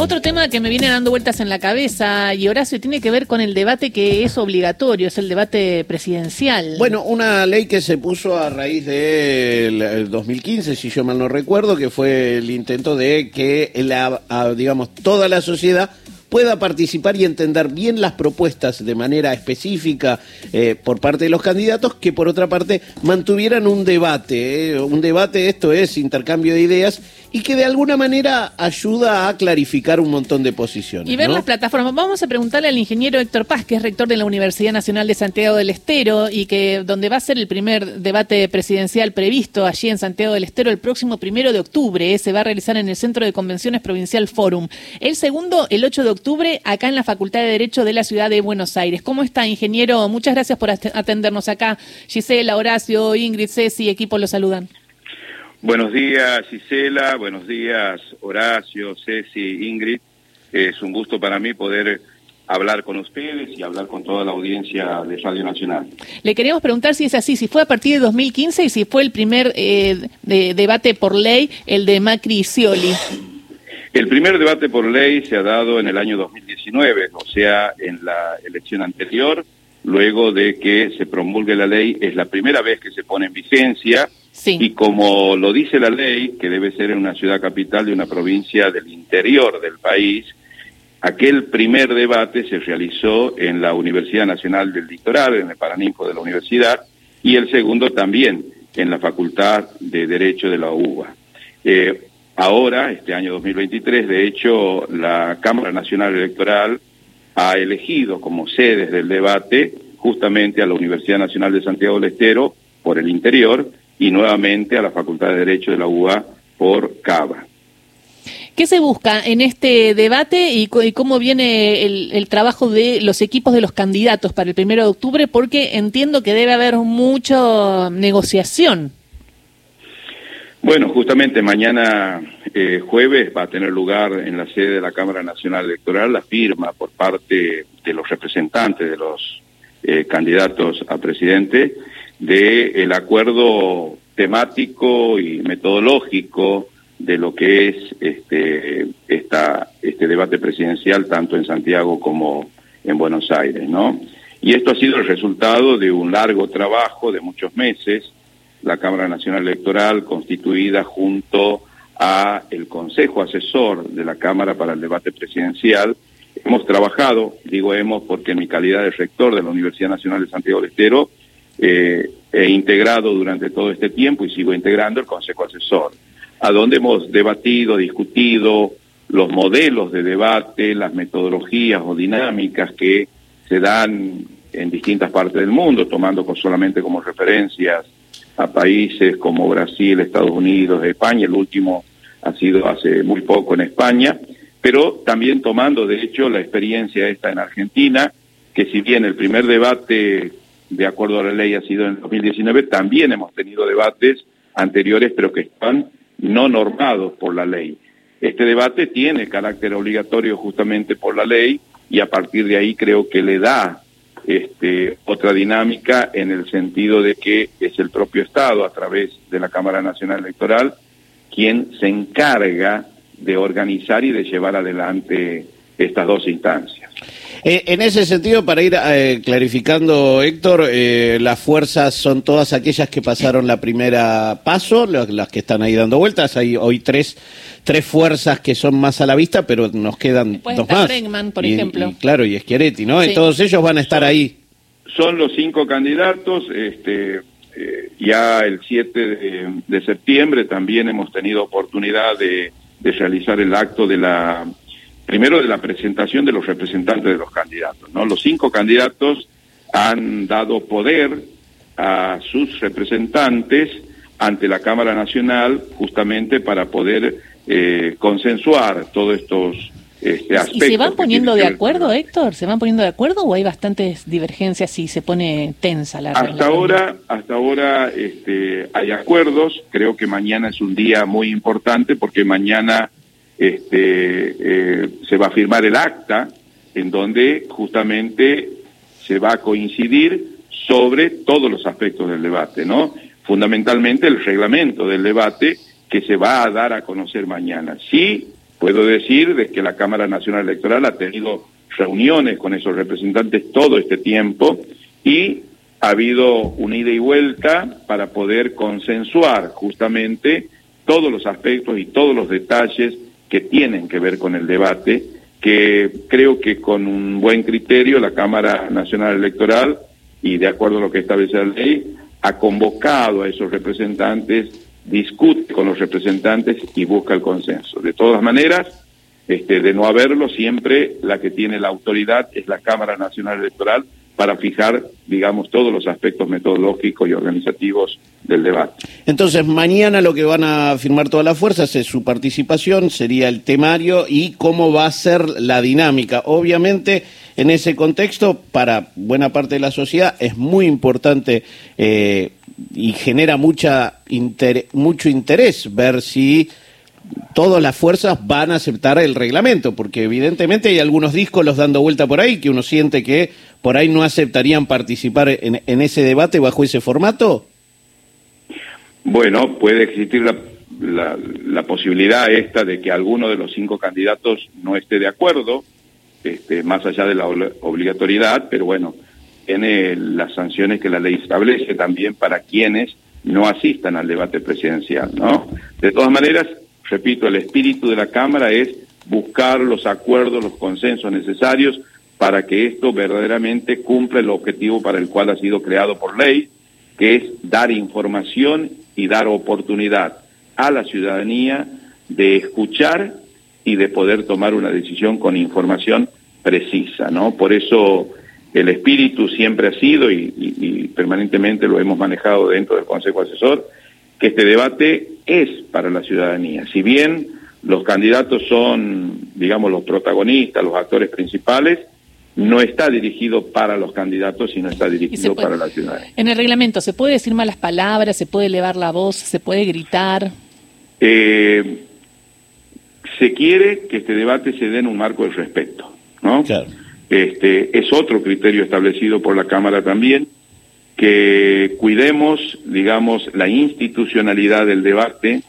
Otro tema que me viene dando vueltas en la cabeza, y Horacio, tiene que ver con el debate que es obligatorio, es el debate presidencial. Bueno, una ley que se puso a raíz del 2015, si yo mal no recuerdo, que fue el intento de que, la, digamos, toda la sociedad pueda participar y entender bien las propuestas de manera específica eh, por parte de los candidatos, que por otra parte mantuvieran un debate. Eh, un debate, esto es intercambio de ideas, y que de alguna manera ayuda a clarificar un montón de posiciones. Y ver las plataformas. Vamos a preguntarle al ingeniero Héctor Paz, que es rector de la Universidad Nacional de Santiago del Estero, y que donde va a ser el primer debate presidencial previsto allí en Santiago del Estero el próximo primero de octubre. Eh, se va a realizar en el Centro de Convenciones Provincial Forum. El segundo, el 8 de octubre, acá en la Facultad de Derecho de la Ciudad de Buenos Aires. ¿Cómo está, ingeniero? Muchas gracias por atendernos acá. Gisela, Horacio, Ingrid, Ceci, equipo los saludan. Buenos días, Gisela. Buenos días, Horacio, Ceci, Ingrid. Es un gusto para mí poder hablar con ustedes y hablar con toda la audiencia de Radio Nacional. Le queríamos preguntar si es así, si fue a partir de 2015 y si fue el primer eh, debate por ley, el de Macri y Scioli. El primer debate por ley se ha dado en el año 2019, o sea, en la elección anterior, luego de que se promulgue la ley, es la primera vez que se pone en vigencia. Y como lo dice la ley, que debe ser en una ciudad capital de una provincia del interior del país, aquel primer debate se realizó en la Universidad Nacional del Litoral, en el Paraninfo de la universidad, y el segundo también en la Facultad de Derecho de la UBA. Eh, ahora, este año 2023, de hecho, la Cámara Nacional Electoral ha elegido como sedes del debate justamente a la Universidad Nacional de Santiago del Estero por el interior y nuevamente a la Facultad de Derecho de la UBA por Cava. ¿Qué se busca en este debate y, cómo viene el, trabajo de los equipos de los candidatos para el primero de octubre? Porque entiendo que debe haber mucha negociación. Bueno, justamente mañana eh, jueves va a tener lugar en la sede de la Cámara Nacional Electoral la firma por parte de los representantes de los eh, candidatos a presidente del el acuerdo temático y metodológico de lo que es este, esta, este debate presidencial tanto en Santiago como en Buenos Aires, ¿no? Y esto ha sido el resultado de un largo trabajo de muchos meses, la Cámara Nacional Electoral constituida junto a el Consejo Asesor de la Cámara para el Debate Presidencial. Hemos trabajado, digo hemos porque en mi calidad de rector de la Universidad Nacional de Santiago del Estero, eh, he integrado durante todo este tiempo y sigo integrando el Consejo Asesor, a donde hemos debatido, discutido los modelos de debate, las metodologías o dinámicas que se dan en distintas partes del mundo, tomando solamente como referencias a países como Brasil, Estados Unidos, España, el último ha sido hace muy poco en España, pero también tomando de hecho la experiencia esta en Argentina, que si bien el primer debate de acuerdo a la ley ha sido en 2019, también hemos tenido debates anteriores, pero que están no normados por la ley. Este debate tiene carácter obligatorio justamente por la ley y a partir de ahí creo que le da este, otra dinámica en el sentido de que es el propio Estado, a través de la Cámara Nacional Electoral, quien se encarga de organizar y de llevar adelante estas dos instancias. Eh, en ese sentido, para ir eh, clarificando, Héctor, eh, las fuerzas son todas aquellas que pasaron la primera paso, las, que están ahí dando vueltas. Hay hoy tres, tres fuerzas que son más a la vista, pero nos quedan dos más. Bregman, por ejemplo. claro, y Schiaretti, ¿no? Todos ellos van a estar ahí. Son los cinco candidatos. Este, ya el 7 de, septiembre también hemos tenido oportunidad de realizar el acto de la primero de la presentación de los representantes de los candidatos. ¿no? Los cinco candidatos han dado poder a sus representantes ante la Cámara Nacional justamente para poder eh, consensuar todos estos este, aspectos. ¿Y se van poniendo de acuerdo, Héctor? ¿Se van poniendo de acuerdo o hay bastantes divergencias y se pone tensa la Hasta ahora, hasta ahora este, hay acuerdos. Creo que mañana es un día muy importante porque mañana este, eh, se va a firmar el acta en donde justamente se va a coincidir sobre todos los aspectos del debate, ¿no? Fundamentalmente el reglamento del debate que se va a dar a conocer mañana. Sí puedo decir de que la Cámara Nacional Electoral ha tenido reuniones con esos representantes todo este tiempo y ha habido una ida y vuelta para poder consensuar justamente todos los aspectos y todos los detalles que tienen que ver con el debate, que creo que con un buen criterio la Cámara Nacional Electoral y de acuerdo a lo que establece la ley, ha convocado a esos representantes, discute con los representantes y busca el consenso. De todas maneras, este, de no haberlo, siempre la que tiene la autoridad es la Cámara Nacional Electoral para fijar, digamos, todos los aspectos metodológicos y organizativos del debate. Entonces, mañana lo que van a firmar todas las fuerzas es su participación, sería el temario y cómo va a ser la dinámica. Obviamente, en ese contexto, para buena parte de la sociedad, es muy importante eh, y genera mucha mucho interés ver si todas las fuerzas van a aceptar el reglamento, porque evidentemente hay algunos discos los dando vuelta por ahí que uno siente que por ahí no aceptarían participar en, ese debate bajo ese formato. Bueno, puede existir la, la, posibilidad esta de que alguno de los cinco candidatos no esté de acuerdo, este, más allá de la obligatoriedad, pero bueno, tiene las sanciones que la ley establece también para quienes no asistan al debate presidencial, ¿no? De todas maneras, repito, el espíritu de la Cámara es buscar los acuerdos, los consensos necesarios para que esto verdaderamente cumpla el objetivo para el cual ha sido creado por ley, que es dar información y dar oportunidad a la ciudadanía de escuchar y de poder tomar una decisión con información precisa, ¿no? Por eso el espíritu siempre ha sido y, y permanentemente lo hemos manejado dentro del Consejo Asesor, que este debate es para la ciudadanía. Si bien los candidatos son, digamos, los protagonistas, los actores principales, no está dirigido para los candidatos, sino está dirigido para la ciudadanía. En el reglamento, ¿se puede decir malas palabras? ¿Se puede elevar la voz? ¿Se puede gritar? Eh, se quiere que este debate se dé en un marco de respeto, ¿no? Este, es otro criterio establecido por la Cámara también, que cuidemos, digamos, la institucionalidad del debate,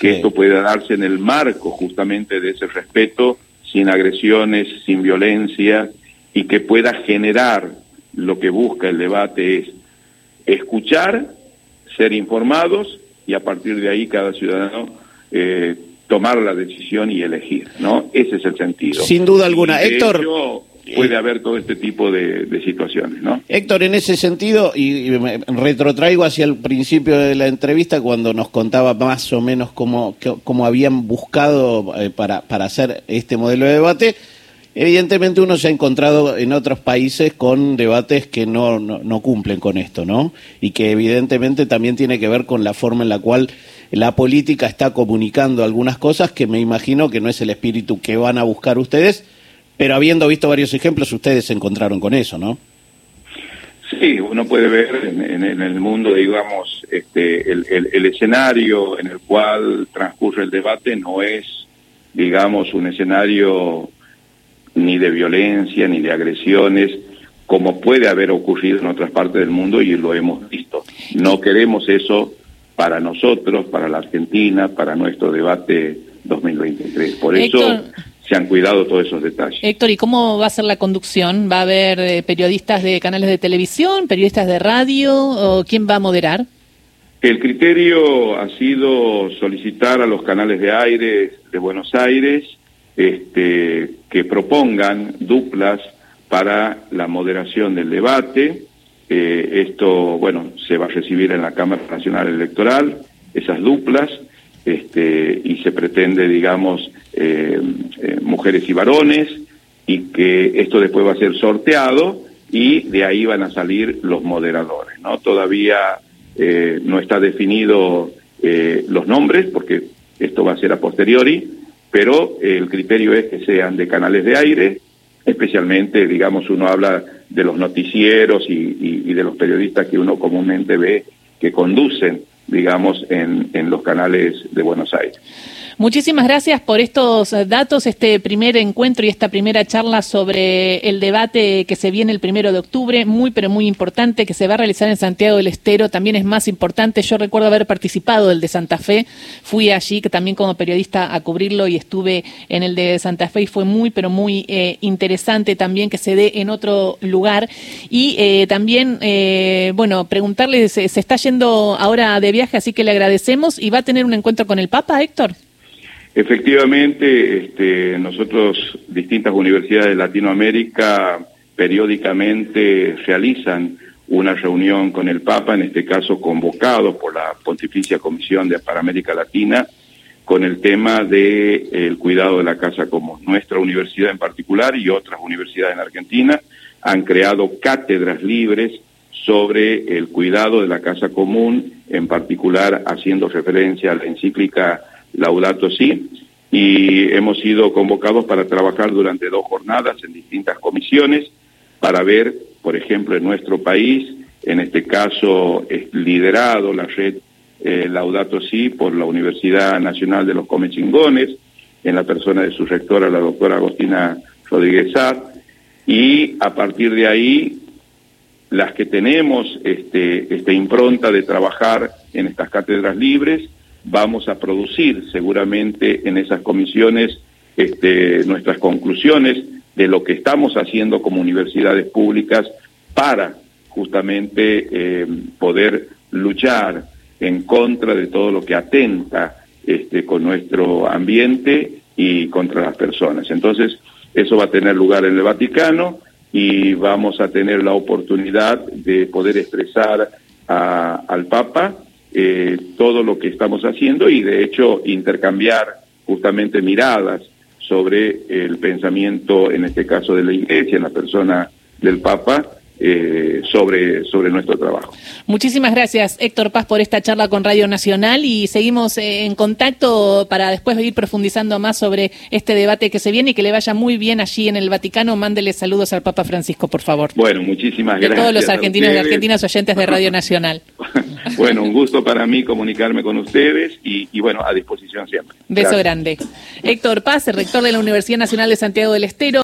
que esto pueda darse en el marco justamente de ese respeto, sin agresiones, sin violencia, y que pueda generar lo que busca el debate es escuchar, ser informados y a partir de ahí cada ciudadano eh, tomar la decisión y elegir, ¿no? Ese es el sentido. Sin duda alguna, Héctor. puede haber todo este tipo de, situaciones, ¿no? Héctor, en ese sentido, y, me retrotraigo hacia el principio de la entrevista cuando nos contaba más o menos cómo, cómo habían buscado eh, para, para hacer este modelo de debate, Evidentemente uno se ha encontrado en otros países con debates que no, no, cumplen con esto, ¿no? Y que evidentemente también tiene que ver con la forma en la cual la política está comunicando algunas cosas que me imagino que no es el espíritu que van a buscar ustedes, pero habiendo visto varios ejemplos, ustedes se encontraron con eso, ¿no? Sí, uno puede ver en, el mundo, digamos, este, el, el escenario en el cual transcurre el debate no es, digamos, un escenario ni de violencia, ni de agresiones, como puede haber ocurrido en otras partes del mundo y lo hemos visto. No queremos eso para nosotros, para la Argentina, para nuestro debate 2023. Por eso se han cuidado todos esos detalles. Héctor, ¿y cómo va a ser la conducción? ¿Va a haber eh, periodistas de canales de televisión, periodistas de radio o quién va a moderar? El criterio ha sido solicitar a los canales de aire de Buenos Aires este, que propongan duplas para la moderación del debate. Eh, esto, bueno, se va a recibir en la Cámara Nacional Electoral, esas duplas, este, y se pretende, digamos, eh, eh, mujeres y varones, y que esto después va a ser sorteado y de ahí van a salir los moderadores, ¿no? Todavía no está definido los nombres, porque esto va a ser a posteriori, pero el criterio es que sean de canales de aire, especialmente, digamos, uno habla de los noticieros y, de los periodistas que uno comúnmente ve que conducen, digamos, en, en los canales de Buenos Aires. Muchísimas gracias por estos datos, este primer encuentro y esta primera charla sobre el debate que se viene el primero de octubre, muy pero muy importante, que se va a realizar en Santiago del Estero, también es más importante. Yo recuerdo haber participado del de Santa Fe, fui allí que también como periodista a cubrirlo y estuve en el de Santa Fe y fue muy pero muy eh, interesante también que se dé en otro lugar. Y eh, también, eh, bueno, preguntarle, se, se está yendo ahora de viaje, así que le agradecemos y va a tener un encuentro con el Papa, Héctor. Efectivamente, este, nosotros, distintas universidades de Latinoamérica, periódicamente realizan una reunión con el Papa, en este caso convocado por la Pontificia Comisión de para América Latina, con el tema del el cuidado de la casa común. Nuestra universidad en particular y otras universidades en Argentina han creado cátedras libres sobre el cuidado de la casa común, en particular haciendo referencia a la encíclica Laudato Si, y hemos sido convocados para trabajar durante dos jornadas en distintas comisiones para ver, por ejemplo, en nuestro país, en este caso es liderado la red eh, Laudato Si por la Universidad Nacional de los Comechingones, en la persona de su rectora, la doctora Agostina Rodríguez Sá, y a partir de ahí, las que tenemos este, esta impronta de trabajar en estas cátedras libres, vamos a producir seguramente en esas comisiones este, nuestras conclusiones de lo que estamos haciendo como universidades públicas para justamente eh, poder luchar en contra de todo lo que atenta este, con nuestro ambiente y contra las personas. Entonces, eso va a tener lugar en el Vaticano y vamos a tener la oportunidad de poder expresar a, al Papa eh, todo lo que estamos haciendo y de hecho intercambiar justamente miradas sobre el pensamiento, en este caso de la Iglesia, en la persona del Papa, eh, sobre, sobre nuestro trabajo. Muchísimas gracias, Héctor Paz, por esta charla con Radio Nacional y seguimos eh, en contacto para después ir profundizando más sobre este debate que se viene y que le vaya muy bien allí en el Vaticano. Mándele saludos al Papa Francisco, por favor. Bueno, muchísimas gracias. De todos los argentinos y argentinas oyentes de Radio Nacional. bueno, un gusto para mí comunicarme con ustedes y, y bueno, a disposición siempre. Beso grande. Héctor Paz, el rector de la Universidad Nacional de Santiago del Estero.